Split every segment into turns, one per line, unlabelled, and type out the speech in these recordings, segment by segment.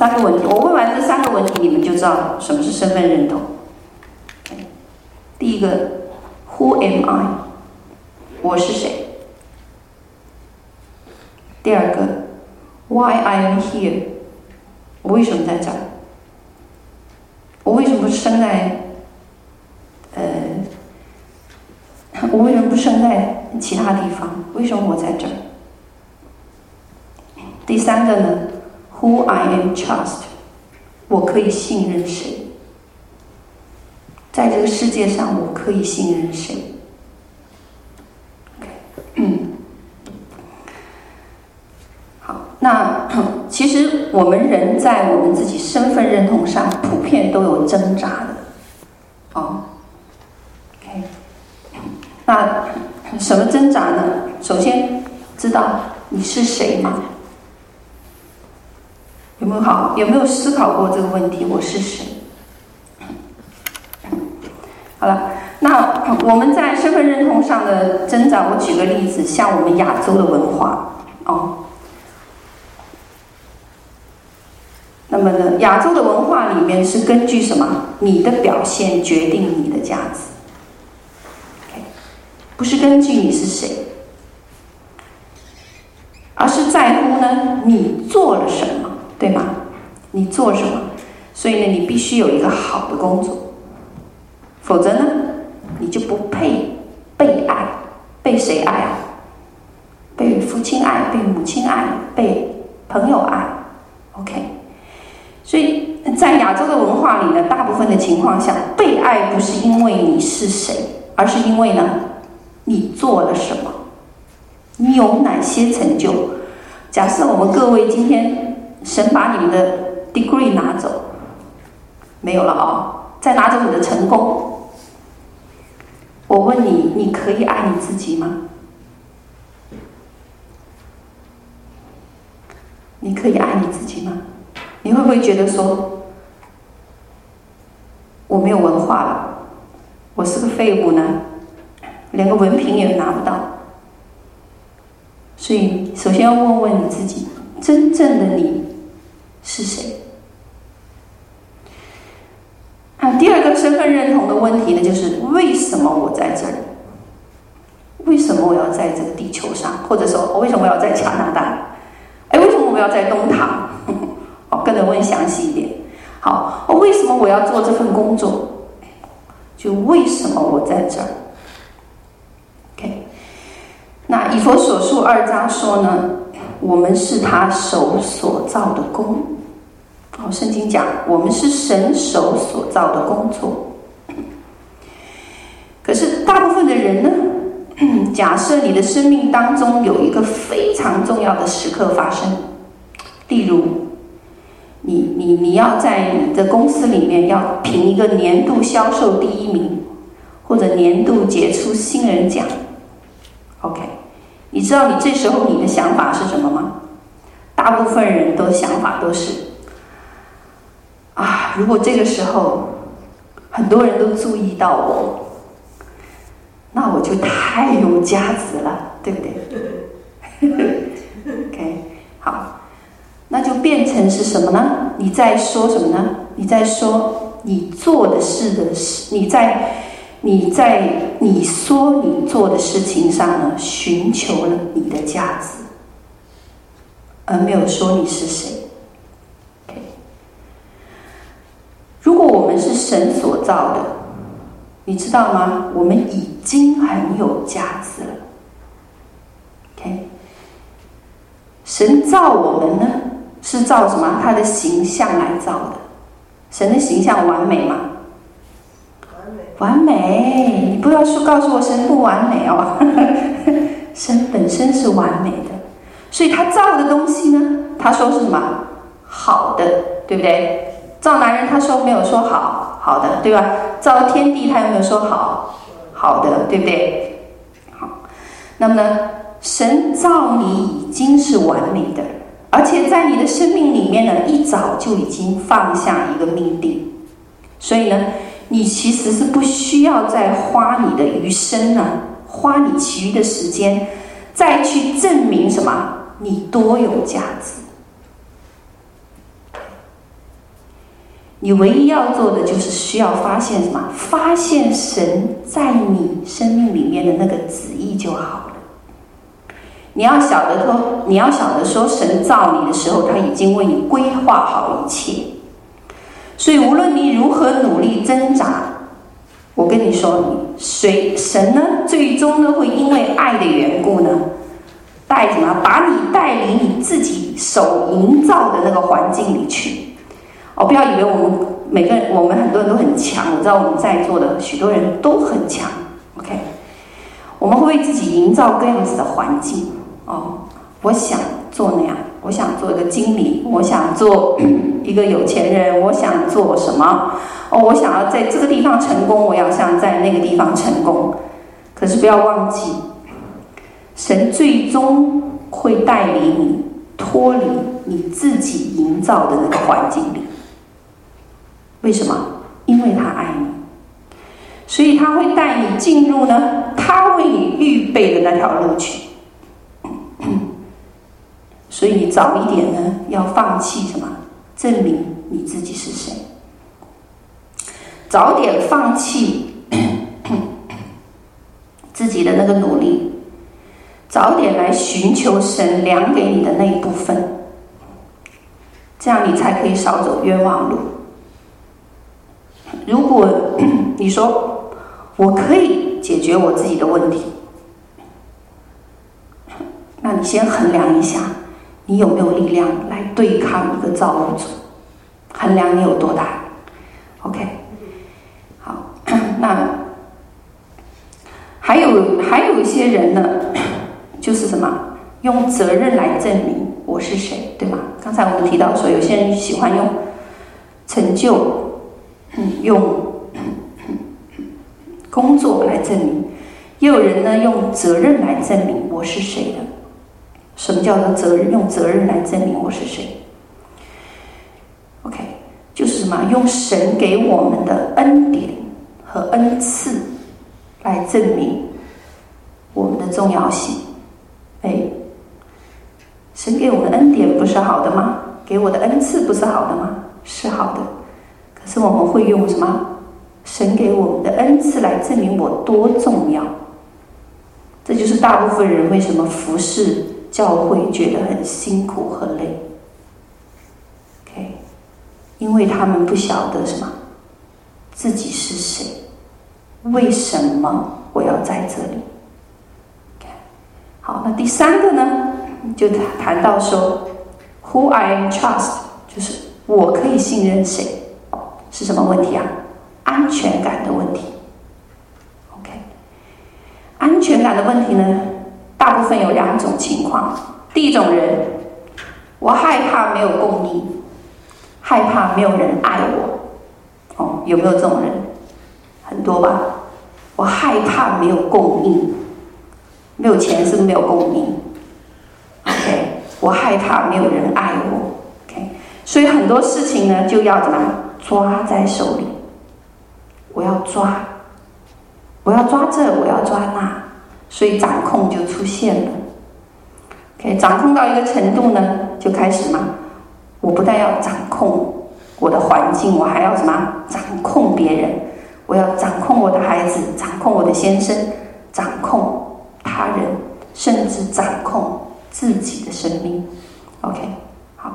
三个问题，我问完这三个问题，你们就知道什么是身份认同。第一个，Who am I？我是谁？第二个，Why I am here？我为什么在这儿？我为什么不生在，呃，我为什么不生在其他地方？为什么我在这儿？第三个呢？Who I am trust？我可以信任谁？在这个世界上，我可以信任谁？嗯，好，那 其实我们人在我们自己身份认同上，普遍都有挣扎的，哦，OK，那什么挣扎呢？首先，知道你是谁吗？有没有好？有没有思考过这个问题？我是谁？好了，那我们在身份认同上的挣扎，我举个例子，像我们亚洲的文化，哦，那么呢，亚洲的文化里面是根据什么？你的表现决定你的价值不是根据你是谁，而是在乎呢，你做了什么，对吗？你做什么？所以呢，你必须有一个好的工作。否则呢，你就不配被爱，被谁爱啊？被父亲爱，被母亲爱，被朋友爱。OK，所以在亚洲的文化里呢，大部分的情况下，被爱不是因为你是谁，而是因为呢，你做了什么，你有哪些成就。假设我们各位今天神把你们的 degree 拿走，没有了、哦，再拿走你的成功。我问你，你可以爱你自己吗？你可以爱你自己吗？你会不会觉得说，我没有文化了，我是个废物呢？连个文凭也拿不到。所以，首先要问问你自己，真正的你是谁？啊，第二个身份认同的问题呢，就是为什么我在这里？为什么我要在这个地球上？或者说，我为什么要在加拿大？哎，为什么我要在东堂？哦，跟着问详细一点。好，我为什么我要做这份工作？就为什么我在这儿？OK，那以佛所述二章说呢，我们是他手所造的工。圣经讲，我们是神手所造的工作。可是大部分的人呢，假设你的生命当中有一个非常重要的时刻发生，例如，你你你要在你的公司里面要评一个年度销售第一名，或者年度杰出新人奖。OK，你知道你这时候你的想法是什么吗？大部分人都想法都是。啊！如果这个时候很多人都注意到我，那我就太有价值了，对不对？OK，好，那就变成是什么呢？你在说什么呢？你在说你做的事的事，你在你在你说你做的事情上呢，寻求了你的价值，而没有说你是谁。如果我们是神所造的，你知道吗？我们已经很有价值了。OK，神造我们呢，是造什么？他的形象来造的。神的形象完美吗？完美。完美。你不要说告诉我神不完美哦。神本身是完美的，所以他造的东西呢，他说是什么？好的，对不对？造男人，他说没有说好好的，对吧？造天地，他有没有说好好的，对不对？好，那么呢，神造你已经是完美的，而且在你的生命里面呢，一早就已经放下一个命定，所以呢，你其实是不需要再花你的余生呢，花你其余的时间，再去证明什么，你多有价值。你唯一要做的就是需要发现什么？发现神在你生命里面的那个旨意就好了。你要晓得说，你要晓得说，神造你的时候，他已经为你规划好一切。所以无论你如何努力挣扎，我跟你说，你谁神呢？最终呢，会因为爱的缘故呢，带什么？把你带领你自己手营造的那个环境里去。哦，不要以为我们每个人，我们很多人都很强。我知道我们在座的许多人都很强。OK，我们会为自己营造各样子的环境。哦，我想做那样，我想做一个经理，我想做 一个有钱人，我想做什么？哦，我想要在这个地方成功，我要想在那个地方成功。可是不要忘记，神最终会带领你脱离你自己营造的那个环境里。为什么？因为他爱你，所以他会带你进入呢，他为你预备的那条路去。所以你早一点呢，要放弃什么？证明你自己是谁。早点放弃 自己的那个努力，早点来寻求神量给你的那一部分，这样你才可以少走冤枉路。如果 你说我可以解决我自己的问题，那你先衡量一下，你有没有力量来对抗一个造物主？衡量你有多大？OK，好，那还有还有一些人呢，就是什么？用责任来证明我是谁，对吗？刚才我们提到说，有些人喜欢用成就。用工作来证明，也有人呢用责任来证明我是谁的。什么叫做责任？用责任来证明我是谁？OK，就是什么？用神给我们的恩典和恩赐来证明我们的重要性。哎，神给我们的恩典不是好的吗？给我的恩赐不是好的吗？是好的。可是我们会用什么？神给我们的恩赐来证明我多重要。这就是大部分人为什么服侍教会觉得很辛苦和累。OK，因为他们不晓得什么，自己是谁，为什么我要在这里好，那第三个呢，就谈到说，Who I trust，就是我可以信任谁。是什么问题啊？安全感的问题。OK，安全感的问题呢，大部分有两种情况。第一种人，我害怕没有供应，害怕没有人爱我。哦，有没有这种人？很多吧。我害怕没有供应，没有钱是不是没有供应？OK，我害怕没有人爱我。OK，所以很多事情呢，就要怎么？抓在手里，我要抓，我要抓这，我要抓那，所以掌控就出现了。OK，掌控到一个程度呢，就开始嘛，我不但要掌控我的环境，我还要什么？掌控别人，我要掌控我的孩子，掌控我的先生，掌控他人，甚至掌控自己的生命。OK，好，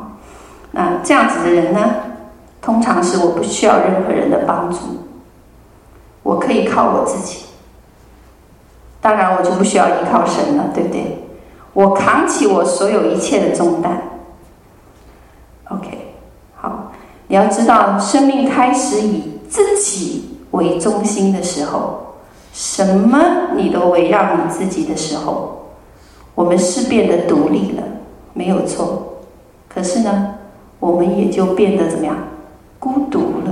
那这样子的人呢？通常是我不需要任何人的帮助，我可以靠我自己。当然，我就不需要依靠神了，对不对？我扛起我所有一切的重担。OK，好，你要知道，生命开始以自己为中心的时候，什么你都围绕你自己的时候，我们是变得独立了，没有错。可是呢，我们也就变得怎么样？孤独了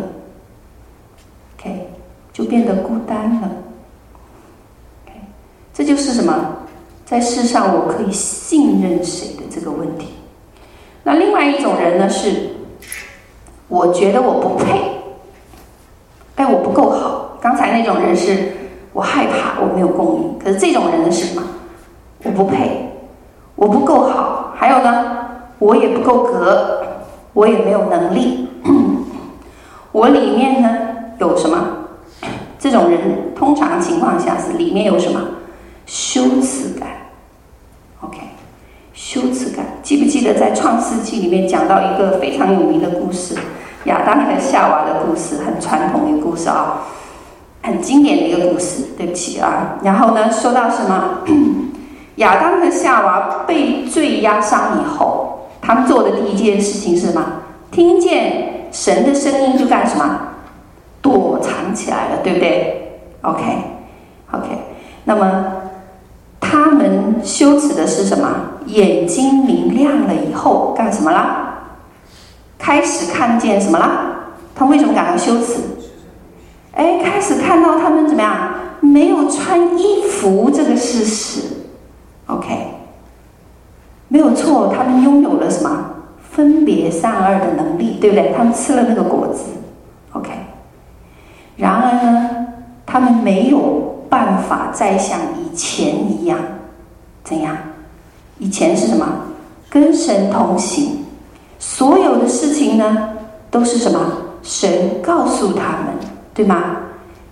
，OK，就变得孤单了。OK，这就是什么？在世上我可以信任谁的这个问题。那另外一种人呢？是我觉得我不配，哎，我不够好。刚才那种人是我害怕我没有共鸣，可是这种人是什么？我不配，我不够好。还有呢，我也不够格，我也没有能力。我里面呢有什么？这种人通常情况下是里面有什么？羞耻感。OK，羞耻感。记不记得在创世纪里面讲到一个非常有名的故事，亚当和夏娃的故事，很传统的一个故事啊，很经典的一个故事。对不起啊，然后呢，说到什么？亚当和夏娃被罪压伤以后，他们做的第一件事情是什么？听见神的声音就干什么？躲藏起来了，对不对？OK，OK。那么他们羞耻的是什么？眼睛明亮了以后干什么啦？开始看见什么啦？他为什么感到羞耻？哎，开始看到他们怎么样？没有穿衣服这个事实。OK，没有错，他们拥有了什么？分别善恶的能力，对不对？他们吃了那个果子，OK。然而呢，他们没有办法再像以前一样，怎样？以前是什么？跟神同行，所有的事情呢，都是什么？神告诉他们，对吗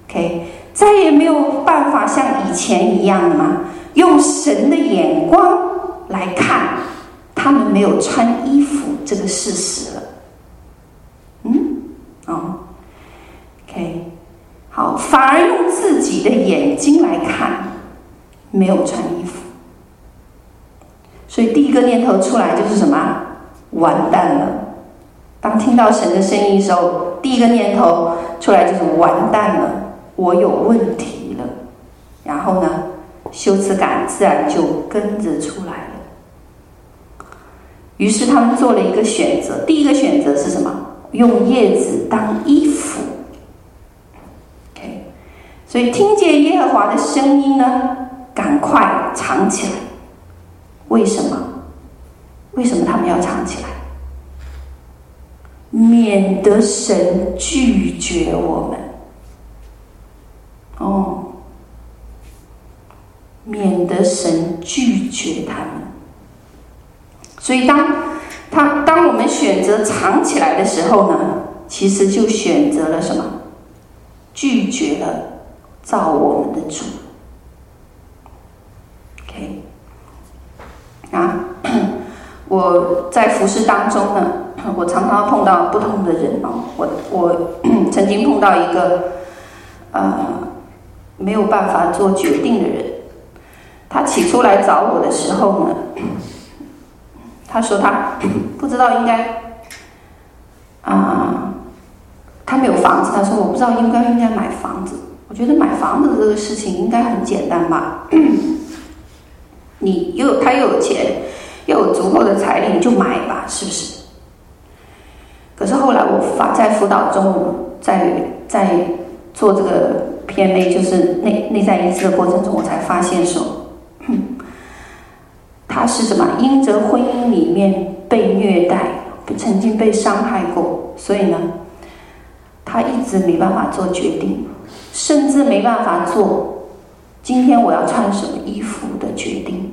？OK，再也没有办法像以前一样了吗？用神的眼光来看。他们没有穿衣服这个事实了，嗯，哦，OK，好，反而用自己的眼睛来看，没有穿衣服，所以第一个念头出来就是什么？完蛋了！当听到神的声音的时候，第一个念头出来就是完蛋了，我有问题了。然后呢，羞耻感自然就跟着出来了。于是他们做了一个选择，第一个选择是什么？用叶子当衣服。OK，所以听见耶和华的声音呢，赶快藏起来。为什么？为什么他们要藏起来？免得神拒绝我们。哦，免得神拒绝他们。所以当，他当我们选择藏起来的时候呢，其实就选择了什么？拒绝了造我们的主。OK，啊，我在服侍当中呢，我常常碰到不同的人哦。我我 曾经碰到一个呃没有办法做决定的人，他起初来找我的时候呢。他说他不知道应该啊，他没有房子。他说我不知道应该应该买房子。我觉得买房子这个事情应该很简单吧？你又他又有钱，又有足够的财力，你就买吧，是不是？可是后来我发在辅导中，在在做这个 PMA，就是内内在医治的过程中，我才发现说。他是什么？因着婚姻里面被虐待，曾经被伤害过，所以呢，他一直没办法做决定，甚至没办法做今天我要穿什么衣服的决定。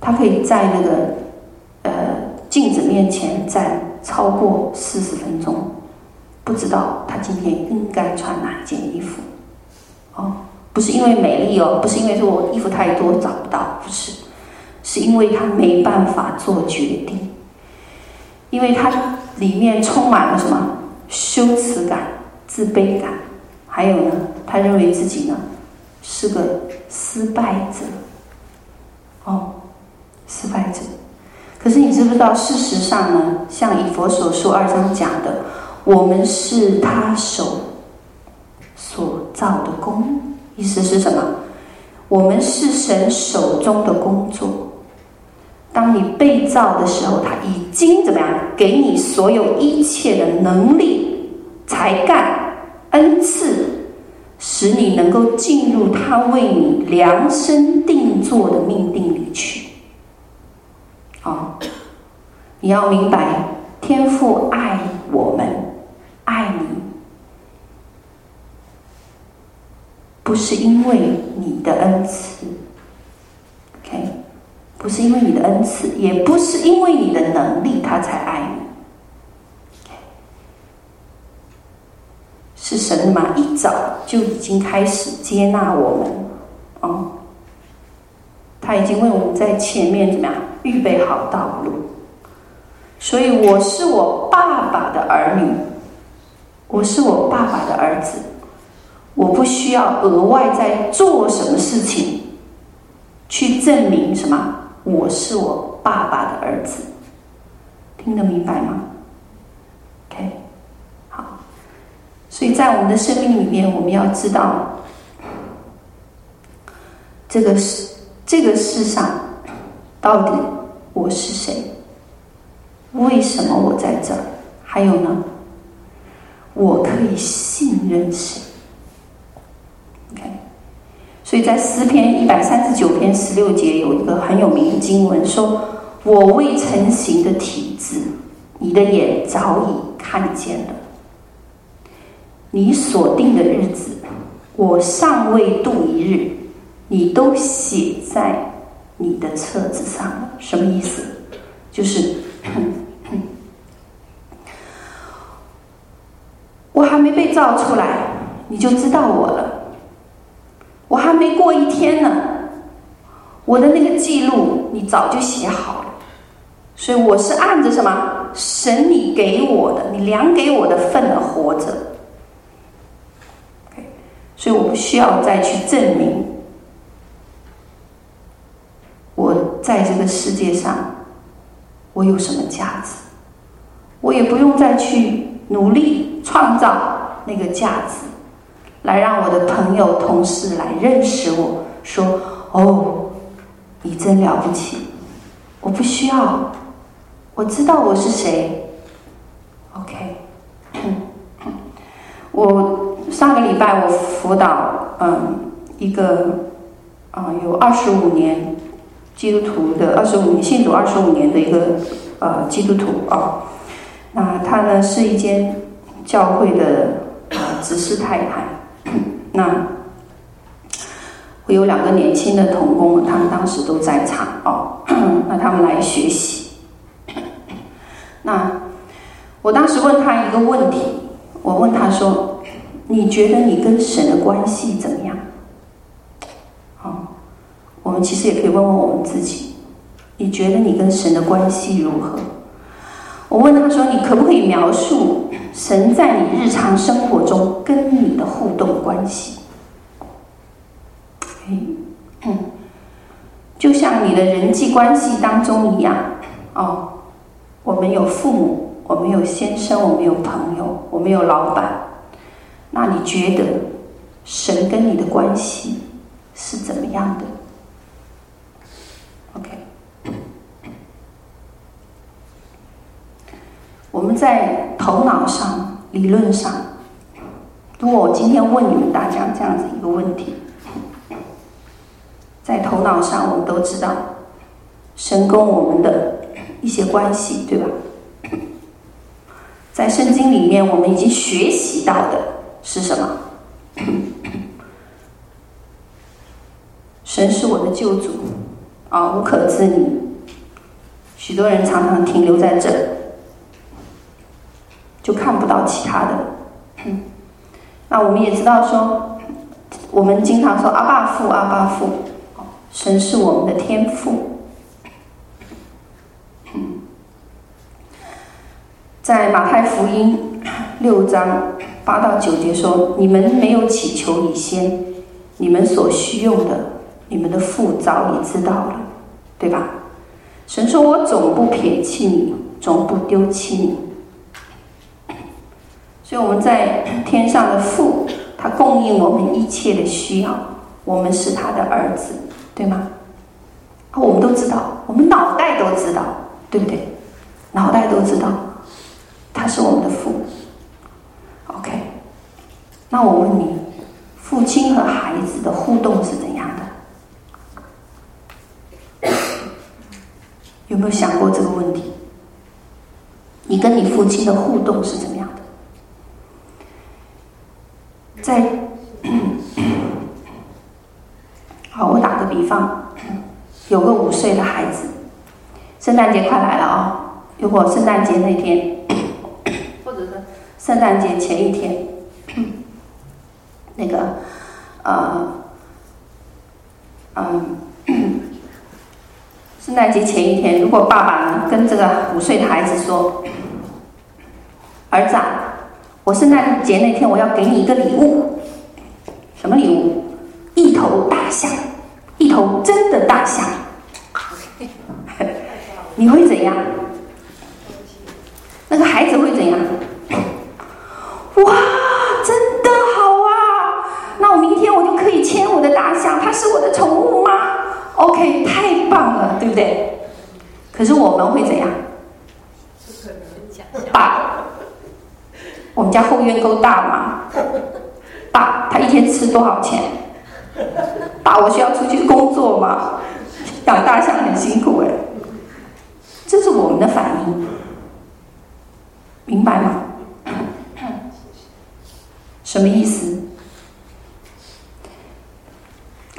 他可以在那个呃镜子面前站超过四十分钟，不知道他今天应该穿哪一件衣服。哦。不是因为美丽哦，不是因为说我衣服太多找不到，不是，是因为他没办法做决定，因为他里面充满了什么羞耻感、自卑感，还有呢，他认为自己呢是个失败者，哦，失败者。可是你知不知道，事实上呢，像以佛所说二章讲的，我们是他手所造的工。意思是什么？我们是神手中的工作。当你被造的时候，他已经怎么样？给你所有一切的能力、才干、恩赐，使你能够进入他为你量身定做的命定里去。哦，你要明白，天父爱我们，爱你。不是因为你的恩赐，OK，不是因为你的恩赐，也不是因为你的能力，他才爱你。是神的嘛，一早就已经开始接纳我们，哦，他已经为我们在前面怎么样预备好道路，所以我是我爸爸的儿女，我是我爸爸的儿子，我不需要额外再做什么事情，去证明什么，我是我爸爸的儿子，听得明白吗？OK，好？所以在我们的生命里面，我们要知道，这个世这个世上到底我是谁？为什么我在这儿？还有呢，我可以信任谁所以在诗篇一百三十九篇十六节有一个很有名的经文说：“我未成形的体质，你的眼早已看见了。”你所定的日子，我尚未度一日，你都写在你的册子上了。什么意思？就是 我还没被造出来，你就知道我了。没过一天呢，我的那个记录你早就写好了。所以我是按着什么？神你给我的，你量给我的份而活着。所以我不需要再去证明我在这个世界上我有什么价值，我也不用再去努力创造那个价值，来让我的朋友、同事来认识我，说：“哦，你真了不起。”我不需要，我知道我是谁。OK，我。上个礼拜我辅导嗯一个啊、有二十五年基督徒的二十五年信主二十五年的一个呃基督徒啊，那他呢是一间教会的呃执事太太，那会有两个年轻的童工，他们当时都在场哦，那他们来学习，那我当时问他一个问题，我问他说。你觉得你跟神的关系怎么样？好，我们其实也可以问问我们自己，你觉得你跟神的关系如何？我问他说：“你可不可以描述神在你日常生活中跟你的互动关系？”嗯，就像你的人际关系当中一样哦，我们有父母，我们有先生，我们有朋友，我们有老板。那你觉得神跟你的关系是怎么样的我们在头脑上、理论上，如果我今天问你们大家这样子一个问题，在头脑上我们都知道神跟我们的一些关系，对吧？在圣经里面，我们已经学习到的。是什么？神是我的救主，啊，无可置疑。许多人常常停留在这，就看不到其他的。那我们也知道说，我们经常说阿爸父，阿爸父，神是我们的天父。在马太福音六章。八到九节说：“你们没有祈求以先，你们所需用的，你们的父早已知道了，对吧？”神说：“我总不撇弃你，总不丢弃你。”所以我们在天上的父，他供应我们一切的需要，我们是他的儿子，对吗？我们都知道，我们脑袋都知道，对不对？脑袋都知道，他是我们的父。OK，那我问你，父亲和孩子的互动是怎样的？有没有想过这个问题？你跟你父亲的互动是怎么样？在，好，我打个比方，有个五岁的孩子，圣诞节快来了啊！如果圣诞节那天。或者是圣诞节前一天，那个，呃，嗯，圣诞节前一天，如果爸爸跟这个五岁的孩子说：“儿子啊，我圣诞节那天我要给你一个礼物，什么礼物？一头大象，一头真的大象。”你会怎样？那个孩子会怎样？哇，真的好啊！那我明天我就可以牵我的大象，它是我的宠物吗？OK，太棒了，对不对？可是我们会怎样？爸，我们家后院够大吗？爸，他一天吃多少钱？爸，我需要出去工作吗？养大象很辛苦哎。这是我们的反应，明白吗？什么意思？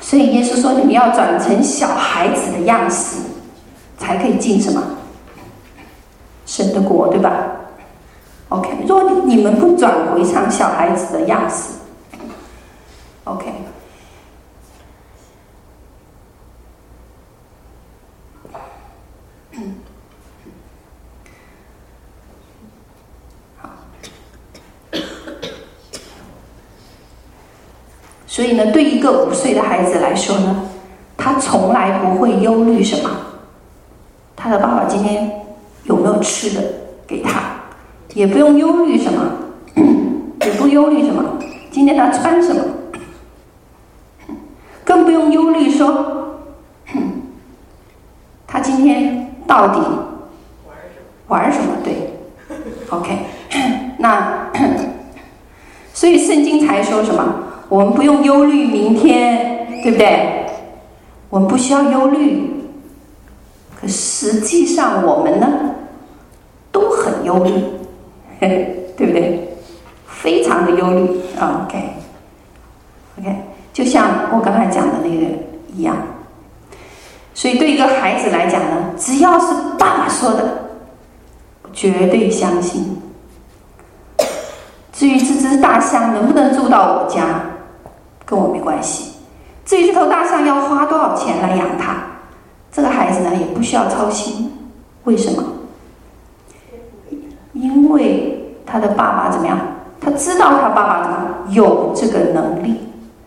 所以耶稣说：“你们要转成小孩子的样式，才可以进什么？神的国，对吧？”OK，如果你们不转回成小孩子的样式，OK。所以呢，对一个五岁的孩子来说呢，他从来不会忧虑什么，他的爸爸今天有没有吃的给他，也不用忧虑什么，也不忧虑什么，今天他穿什么，更不用忧虑说，他今天到底玩什么？对，OK，那所以圣经才说什么？我们不用忧虑明天，对不对？我们不需要忧虑。可实际上，我们呢，都很忧虑，对不对？非常的忧虑。OK，OK，就像我刚才讲的那个一样。所以，对一个孩子来讲呢，只要是爸爸说的，绝对相信。至于这只大象能不能住到我家？跟我没关系。至于这头大象要花多少钱来养它，这个孩子呢也不需要操心。为什么？因为他的爸爸怎么样？他知道他爸爸怎么有这个能力。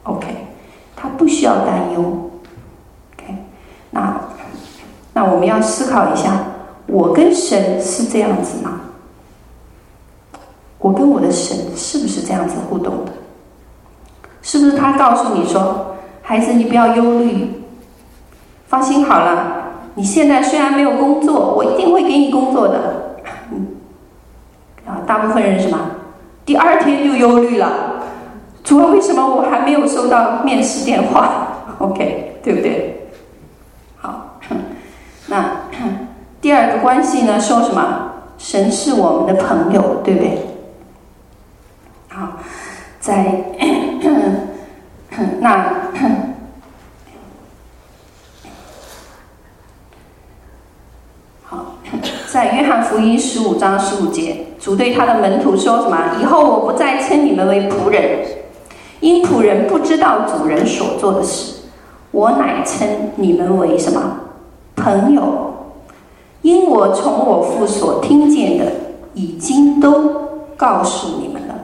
OK，他不需要担忧。OK，那那我们要思考一下，我跟神是这样子吗？我跟我的神是不是这样子互动的？是不是他告诉你说：“孩子，你不要忧虑，放心好了。你现在虽然没有工作，我一定会给你工作的。”啊，大部分人什么？第二天就忧虑了。主要为什么我还没有收到面试电话？OK，对不对？好，那 第二个关系呢？说什么？神是我们的朋友，对不对？好，在。那好，在约翰福音十五章十五节，主对他的门徒说什么？以后我不再称你们为仆人，因仆人不知道主人所做的事。我乃称你们为什么？朋友，因我从我父所听见的，已经都告诉你们了。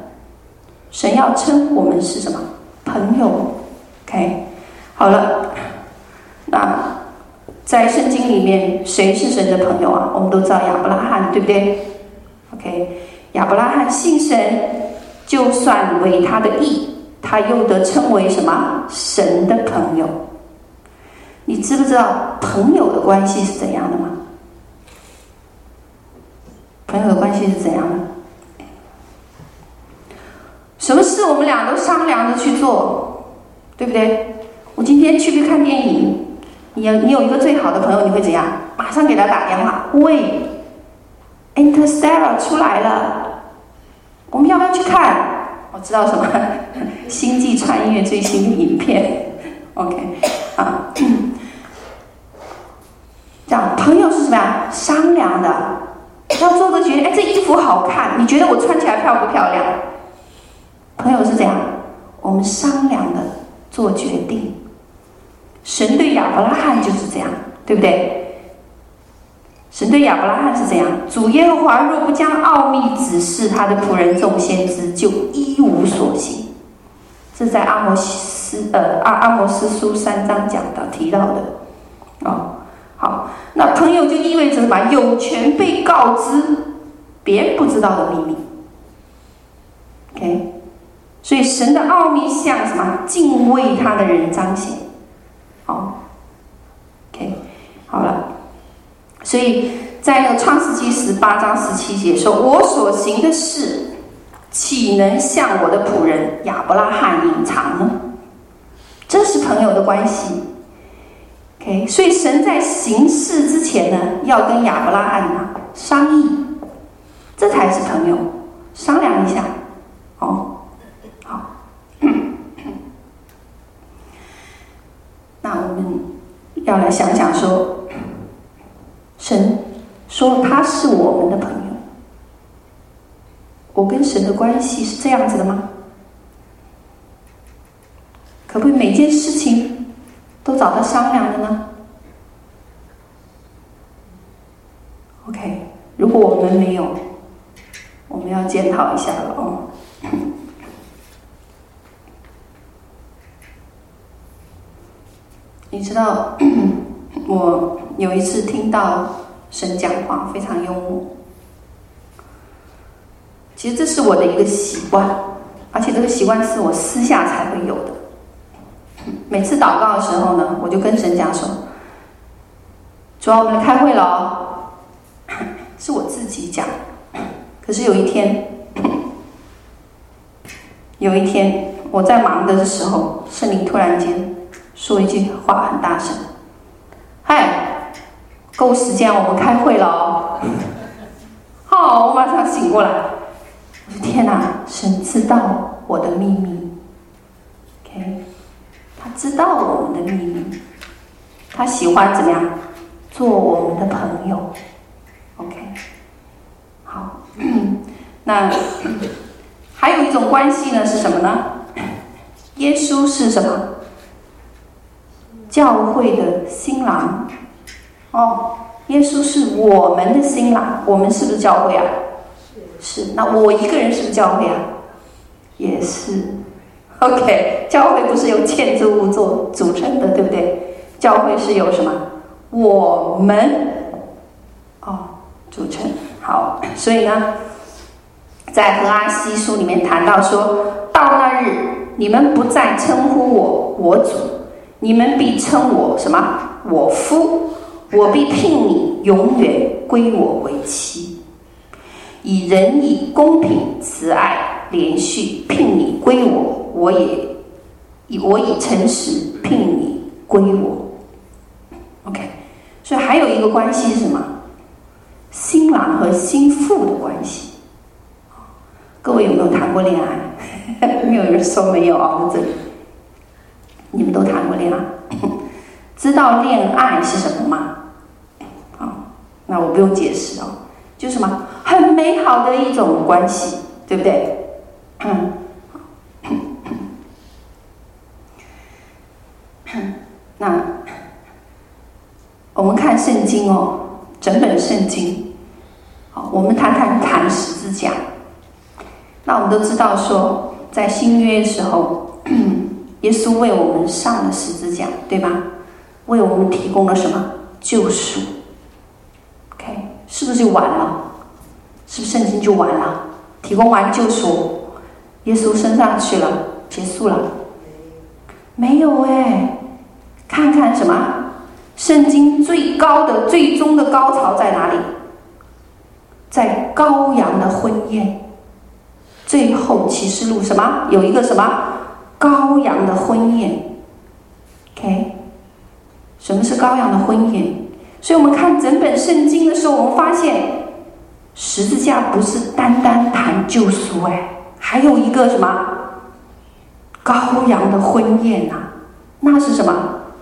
神要称我们是什么？朋友。OK，好了，那在圣经里面，谁是神的朋友啊？我们都知道亚伯拉罕，对不对？OK，亚伯拉罕信神，就算为他的义，他又得称为什么？神的朋友。你知不知道朋友的关系是怎样的吗？朋友的关系是怎样的？什么事我们俩都商量着去做。对不对？我今天去不去看电影？你有你有一个最好的朋友，你会怎样？马上给他打电话。喂，Interstellar 出来了，我们要不要去看？我知道什么？星际穿越最新的影片。OK，啊，这样朋友是什么呀？商量的，要做个决定。哎，这衣服好看，你觉得我穿起来漂不漂亮？朋友是这样。我们商量的做决定。神对亚伯拉罕就是这样，对不对？神对亚伯拉罕是这样：主耶和华若不将奥秘指示他的仆人众先知，就一无所行。这在阿摩斯呃阿阿摩斯书三章讲到提到的哦。好，那朋友就意味着什么？有权被告知别人不知道的秘密。OK，所以神的奥秘向什么？敬畏他的人彰显。好，OK，好了。所以在那创世记十八章十七节说：“我所行的事，岂能向我的仆人亚伯拉罕隐藏呢？”这是朋友的关系。OK，所以神在行事之前呢，要跟亚伯拉罕呢商议，这才是朋友，商量一下。哦，好。那我们要来想想说，神说他是我们的朋友，我跟神的关系是这样子的吗？可不可以每件事情都找他商量的呢？OK，如果我们没有，我们要检讨一下了哦。你知道，我有一次听到神讲话，非常幽默。其实这是我的一个习惯，而且这个习惯是我私下才会有的。每次祷告的时候呢，我就跟神讲说：“主要我们来开会了哦。”是我自己讲。可是有一天，有一天我在忙的时候，圣灵突然间。说一句话很大声，嗨，够时间，我们开会了哦。好，我马上醒过来。我说天哪，神知道我的秘密，OK，他知道我们的秘密，他喜欢怎么样做我们的朋友，OK，好，那还有一种关系呢是什么呢？耶稣是什么？教会的新郎，哦，耶稣是我们的新郎，我们是不是教会啊？是。那我一个人是不是教会啊？也是。OK，教会不是由建筑物做组成的，对不对？教会是由什么？我们哦组成。好，所以呢，在何阿希书里面谈到说，到那日，你们不再称呼我我主。你们必称我什么？我夫，我必聘你永远归我为妻，以仁义、公平、慈爱、连续聘你归我，我也以我以诚实聘你归我。OK，所以还有一个关系是什么？新郎和新妇的关系。各位有没有谈过恋爱？没有人说没有啊，我这里。你们都谈过恋爱，知道恋爱是什么吗？好，那我不用解释哦，就什么很美好的一种关系，对不对？嗯，那我们看圣经哦，整本圣经，好，我们谈谈谈十字架。那我们都知道说，在新约时候。耶稣为我们上了十字架，对吧？为我们提供了什么救赎？OK，是不是就完了？是不是圣经就完了？提供完救赎，耶稣升上去了，结束了？没有哎，看看什么？圣经最高的、最终的高潮在哪里？在羔羊的婚宴。最后启示录什么？有一个什么？羔羊的婚宴，OK，什么是羔羊的婚宴？所以我们看整本圣经的时候，我们发现十字架不是单单谈救赎，哎，还有一个什么羔羊的婚宴呐？那是什么？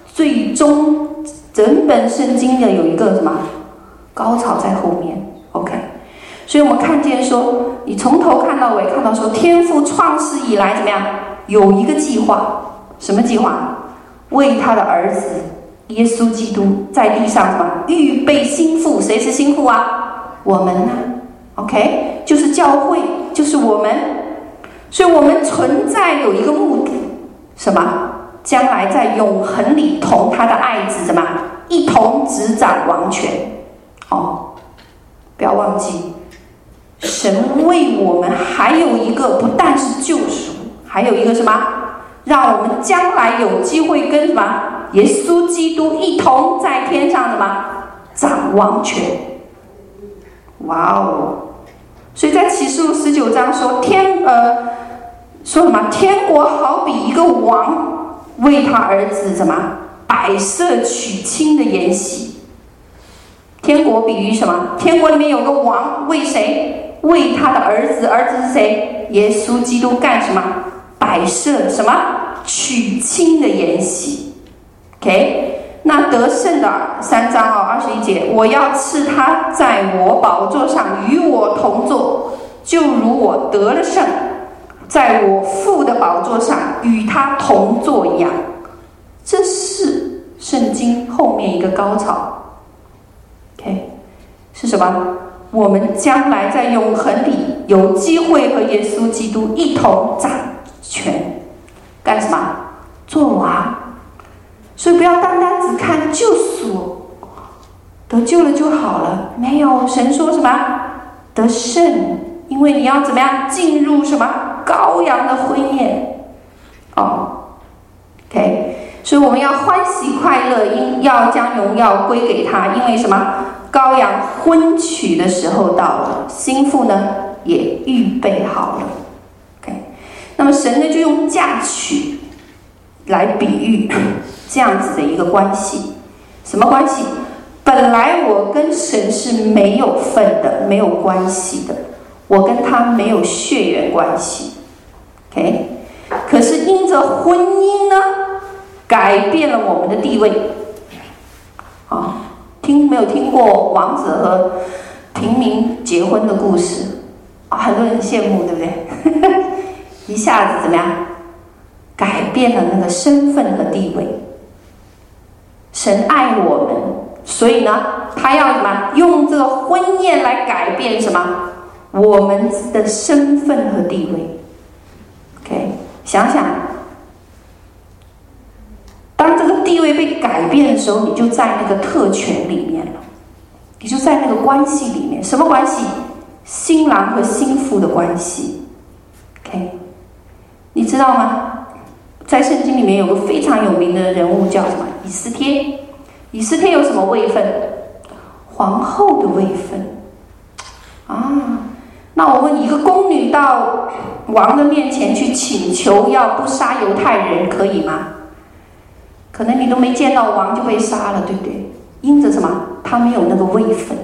最终整本圣经的有一个什么高潮在后面？OK，所以我们看见说，你从头看到尾，看到说天父创世以来怎么样？有一个计划，什么计划？为他的儿子耶稣基督在地上什么预备新妇？谁是新妇啊？我们呢？OK，就是教会，就是我们。所以我们存在有一个目的，什么？将来在永恒里同他的爱子什么一同执掌王权？哦，不要忘记。神为我们还有一个，不但是救赎，还有一个什么？让我们将来有机会跟什么？耶稣基督一同在天上什么？掌王权。哇哦！所以在启示录十九章说天呃说什么？天国好比一个王为他儿子什么摆设娶亲的筵席。天国比喻什么？天国里面有个王为谁？为他的儿子，儿子是谁？耶稣基督干什么？摆设什么？娶亲的筵席。OK，那得胜的三章哦，二十一节，我要赐他在我宝座上与我同坐，就如我得了胜，在我父的宝座上与他同坐一样。这是圣经后面一个高潮。OK，是什么？我们将来在永恒里有机会和耶稣基督一同长权，干什么？做王。所以不要单单只看救赎，得救了就好了。没有，神说什么？得胜，因为你要怎么样进入什么羔羊的婚宴？哦，OK。所以我们要欢喜快乐，因要将荣耀归给他，因为什么？羔羊婚娶的时候到了，心腹呢也预备好了。那么神呢就用嫁娶来比喻 这样子的一个关系，什么关系？本来我跟神是没有份的，没有关系的，我跟他没有血缘关系。OK，可是因着婚姻呢，改变了我们的地位。啊。听没有听过王子和平民结婚的故事？很多人羡慕，对不对？一下子怎么样？改变了那个身份和地位。神爱我们，所以呢，他要什么？用这个婚宴来改变什么？我们的身份和地位。OK，想想。当这个地位被改变的时候，你就在那个特权里面了，你就在那个关系里面。什么关系？新郎和新妇的关系。OK，你知道吗？在圣经里面有个非常有名的人物叫什么？以斯帖。以斯帖有什么位分？皇后的位分。啊，那我问你，一个宫女到王的面前去请求要不杀犹太人，可以吗？可能你都没见到王就被杀了，对不对？因着什么？他没有那个位分。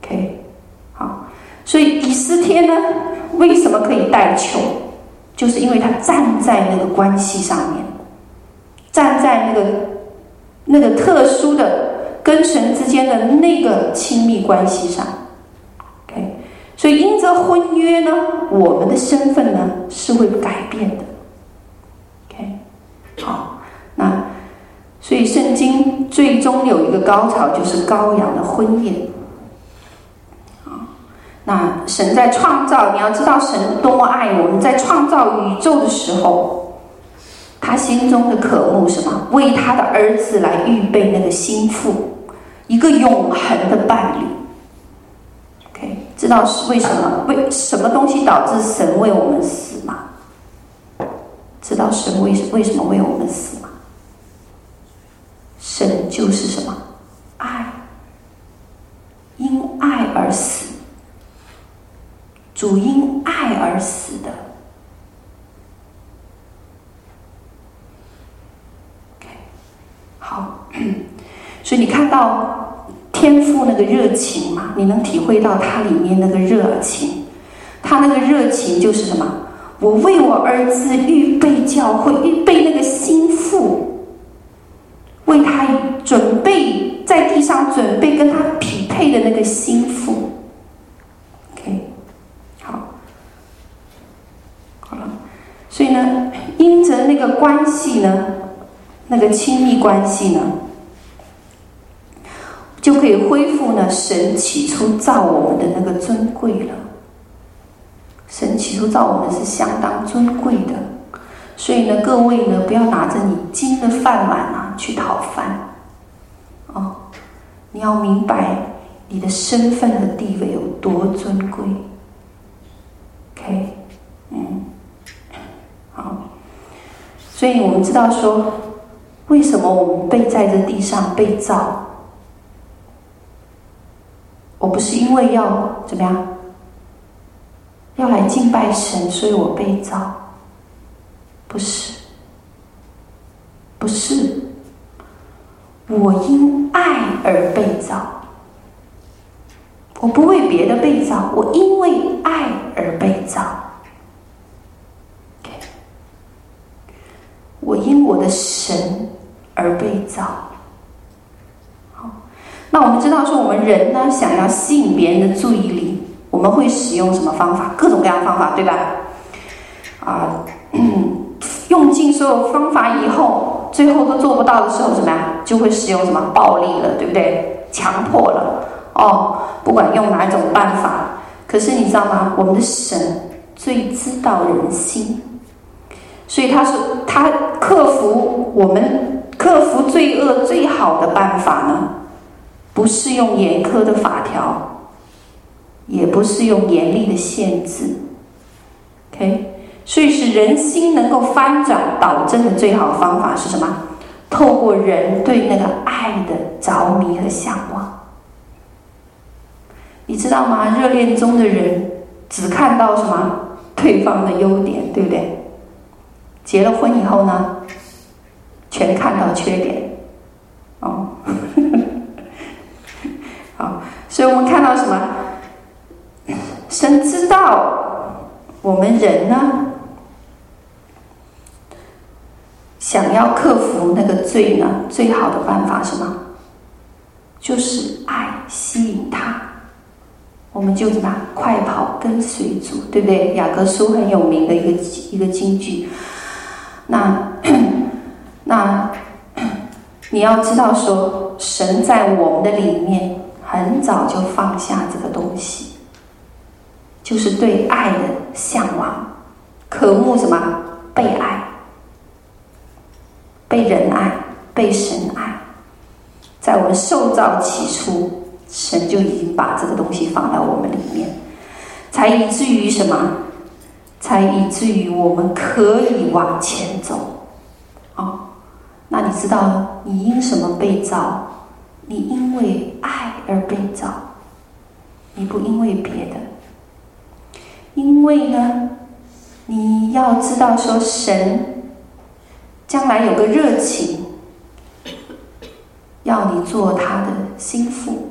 OK，好，所以以斯帖呢，为什么可以代求？就是因为他站在那个关系上面，站在那个那个特殊的跟神之间的那个亲密关系上。OK，所以因着婚约呢，我们的身份呢是会改变的。OK，好。那，所以圣经最终有一个高潮，就是羔羊的婚宴。那神在创造，你要知道神多么爱我们，在创造宇宙的时候，他心中的渴慕什么？为他的儿子来预备那个心腹，一个永恒的伴侣。OK，知道是为什么？为什么东西导致神为我们死吗？知道神为为什么为我们死吗？神就是什么？爱，因爱而死，主因爱而死的。好，所以你看到天父那个热情吗？你能体会到他里面那个热情？他那个热情就是什么？我为我儿子预备教会，预备那个心腹。为他准备在地上准备跟他匹配的那个心腹，OK，好，好了，所以呢，因着那个关系呢，那个亲密关系呢，就可以恢复呢神起初造我们的那个尊贵了。神起初造我们是相当尊贵的，所以呢，各位呢，不要拿着你金的饭碗啊去讨饭，哦，你要明白你的身份和地位有多尊贵。OK，嗯，所以我们知道说，为什么我们被在这地上被造？我不是因为要怎么样？要来敬拜神，所以我被造，不是，不是，我因爱而被造，我不为别的被造，我因为爱而被造。我因我的神而被造。好，那我们知道说，我们人呢，想要吸引别人的注意力。我们会使用什么方法？各种各样的方法，对吧？啊，用尽所有方法以后，最后都做不到的时候，怎么样？就会使用什么暴力了，对不对？强迫了，哦，不管用哪一种办法。可是你知道吗？我们的神最知道人心，所以他是，他克服我们克服罪恶最好的办法呢，不是用严苛的法条。也不是用严厉的限制，OK，所以是人心能够翻转倒正的最好方法是什么？透过人对那个爱的着迷和向往，你知道吗？热恋中的人只看到什么？对方的优点，对不对？结了婚以后呢，全看到缺点，哦，好，所以我们看到什么？神知道我们人呢，想要克服那个罪呢，最好的办法什么？就是爱吸引他，我们就怎么快跑跟随主，对不对？雅各书很有名的一个一个金句。那 那你要知道说，神在我们的里面很早就放下这个东西。就是对爱的向往，渴慕什么？被爱，被人爱，被神爱。在我们受造起初，神就已经把这个东西放到我们里面，才以至于什么？才以至于我们可以往前走。哦，那你知道你因什么被造？你因为爱而被造，你不因为别的。因为呢，你要知道说，神将来有个热情，要你做他的心腹。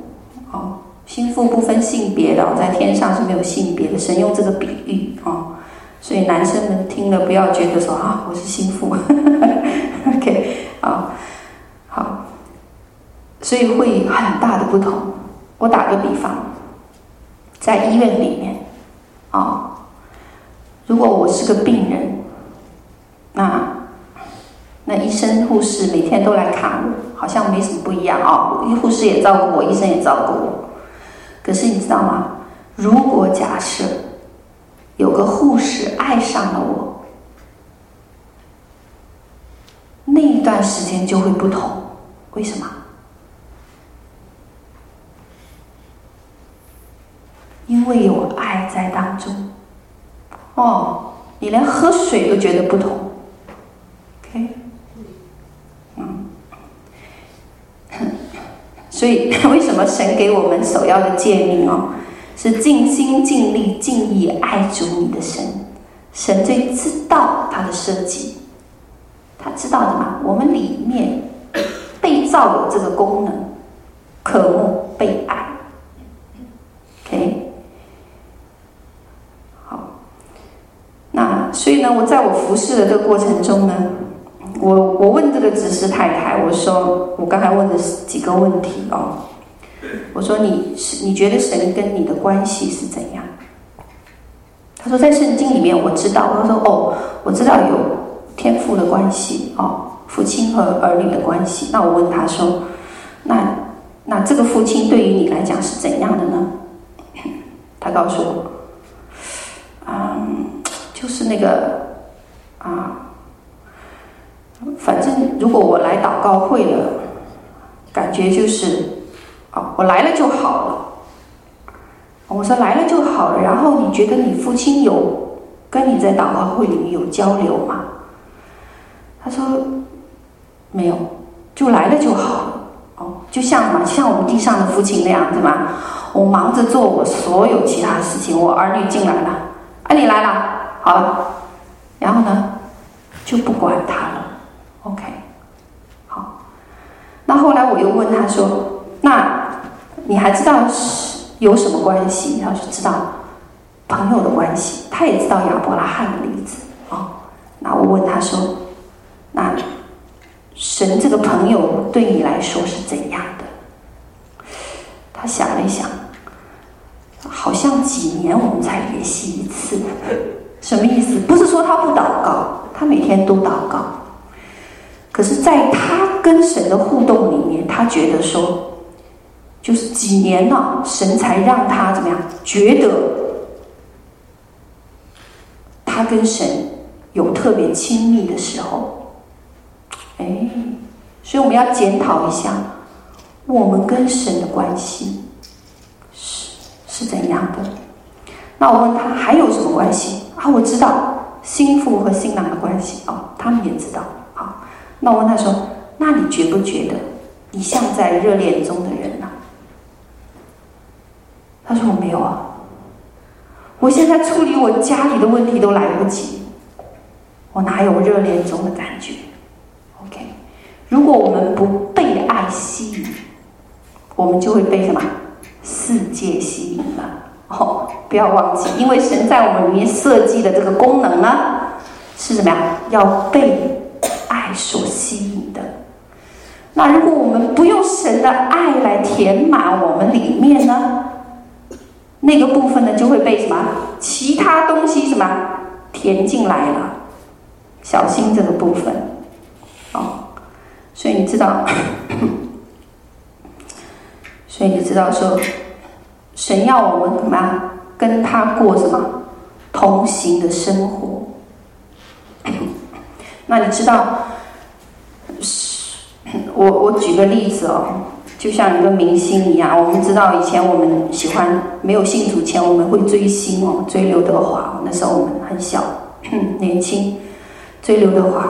哦，心腹不分性别的，哦，在天上是没有性别的。神用这个比喻哦，所以男生们听了不要觉得说啊，我是心腹。OK，好，好，所以会很大的不同。我打个比方，在医院里面。啊、如果我是个病人，那那医生护士每天都来看我，好像没什么不一样啊。医、护士也照顾我，医生也照顾我。可是你知道吗？如果假设有个护士爱上了我，那一段时间就会不同。为什么？因为有爱在当中，哦，你连喝水都觉得不同，OK，嗯，所以 为什么神给我们首要的诫命哦，是尽心尽力尽意爱主你的神，神最知道他的设计，他知道的嘛，我们里面被造有这个功能，渴慕被爱。OK，好，那所以呢，我在我服侍的这个过程中呢，我我问这个执事太太，我说我刚才问的几个问题哦，我说你是你觉得神跟你的关系是怎样？他说在圣经里面我知道，他说哦，我知道有天父的关系哦，父亲和儿女的关系。那我问他说，那那这个父亲对于你来讲是怎样的呢？他告诉我，嗯，就是那个啊，反正如果我来祷告会了，感觉就是啊，我来了就好了。我说来了就好了，然后你觉得你父亲有跟你在祷告会里面有交流吗？他说没有，就来了就好。哦，就像嘛，像我们地上的父亲那样子嘛，我忙着做我所有其他事情，我儿女进来了，啊，你来了，好了，然后呢，就不管他了。OK，好，那后来我又问他说，那你还知道是？有什么关系？他是知道朋友的关系，他也知道亚伯拉罕的例子啊、哦。那我问他说：“那神这个朋友对你来说是怎样的？”他想了一想，好像几年我们才联系一次，什么意思？不是说他不祷告，他每天都祷告。可是，在他跟神的互动里面，他觉得说。就是几年了，神才让他怎么样？觉得他跟神有特别亲密的时候，哎，所以我们要检讨一下，我们跟神的关系是是怎样的？那我问他还有什么关系啊？我知道新妇和新郎的关系哦，他们也知道。啊，那我问他说：“那你觉不觉得你像在热恋中的人呢？”他说：“我没有啊，我现在处理我家里的问题都来不及，我哪有热恋中的感觉？OK，如果我们不被爱吸引，我们就会被什么世界吸引了。哦，不要忘记，因为神在我们里面设计的这个功能呢，是什么呀？要被爱所吸引的。那如果我们不用神的爱来填满我们里面呢？”那个部分呢，就会被什么其他东西什么填进来了，小心这个部分，哦，所以你知道，所以你知道说，神要我们怎么跟他过什么同行的生活？那你知道，我我举个例子哦。就像一个明星一样，我们知道以前我们喜欢没有信主前，我们会追星哦，追刘德华。那时候我们很小，年轻，追刘德华。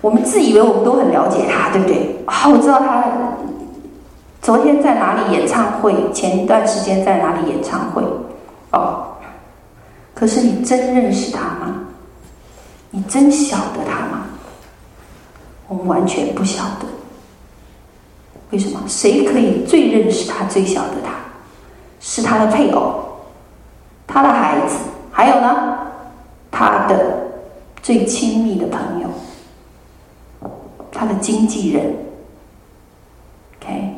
我们自以为我们都很了解他，对不对？啊，我知道他昨天在哪里演唱会，前一段时间在哪里演唱会。哦，可是你真认识他吗？你真晓得他吗？我们完全不晓得。为什么？谁可以最认识他、最晓得他？是他的配偶、他的孩子，还有呢，他的最亲密的朋友、他的经纪人。OK，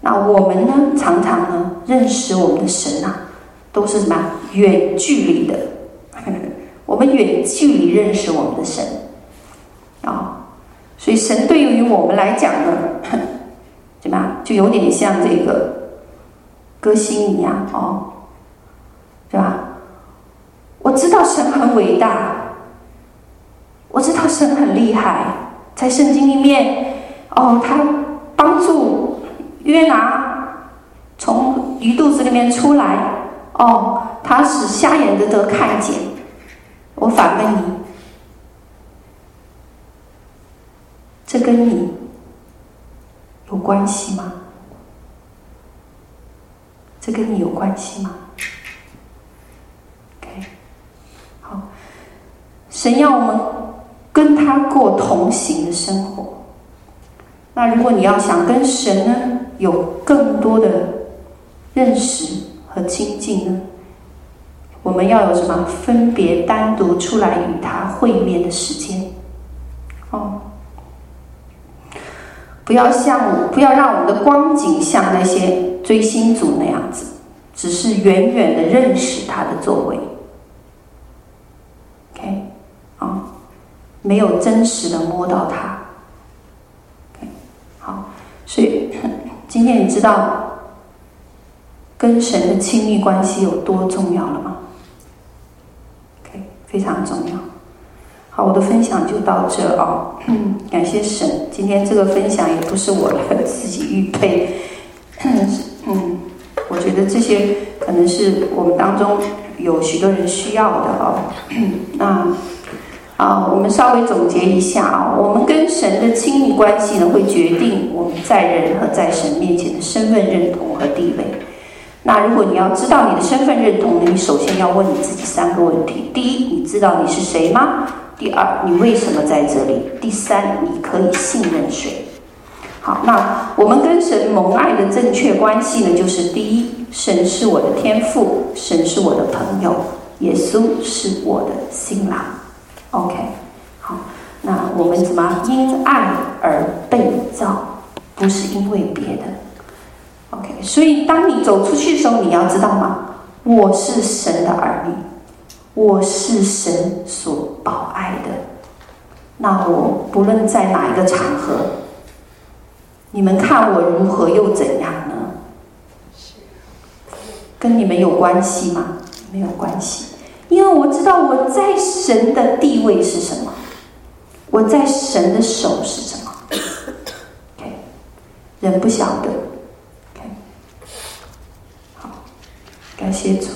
那我们呢？常常呢，认识我们的神啊，都是什么？远距离的。我们远距离认识我们的神啊，所以神对于我们来讲呢。就有点像这个歌星一样哦，对吧？我知道神很伟大，我知道神很厉害，在圣经里面哦，他帮助约拿从鱼肚子里面出来哦，他使瞎眼的得看见。我反问你，这跟你？有关系吗？这跟你有关系吗？OK，好，神要我们跟他过同行的生活。那如果你要想跟神呢有更多的认识和亲近呢，我们要有什么？分别单独出来与他会面的时间。哦。不要像我，不要让我们的光景像那些追星族那样子，只是远远的认识他的作为。OK，啊，没有真实的摸到他。OK，好，所以今天你知道跟神的亲密关系有多重要了吗？OK，非常重要。好，我的分享就到这哦。嗯，感谢神，今天这个分享也不是我 自己预备。嗯，我觉得这些可能是我们当中。有许多人需要的哦，那啊，我们稍微总结一下啊，我们跟神的亲密关系呢，会决定我们在人和在神面前的身份认同和地位。那如果你要知道你的身份认同呢，你首先要问你自己三个问题：第一，你知道你是谁吗？第二，你为什么在这里？第三，你可以信任谁？好，那我们跟神蒙爱的正确关系呢，就是第一，神是我的天父，神是我的朋友，耶稣是我的新郎。OK，好，那我们怎么因爱而被造，不是因为别的。OK，所以当你走出去的时候，你要知道吗？我是神的儿女，我是神所宝爱的。那我不论在哪一个场合。你们看我如何又怎样呢？跟你们有关系吗？没有关系，因为我知道我在神的地位是什么，我在神的手是什么。人不晓得。好，感谢主。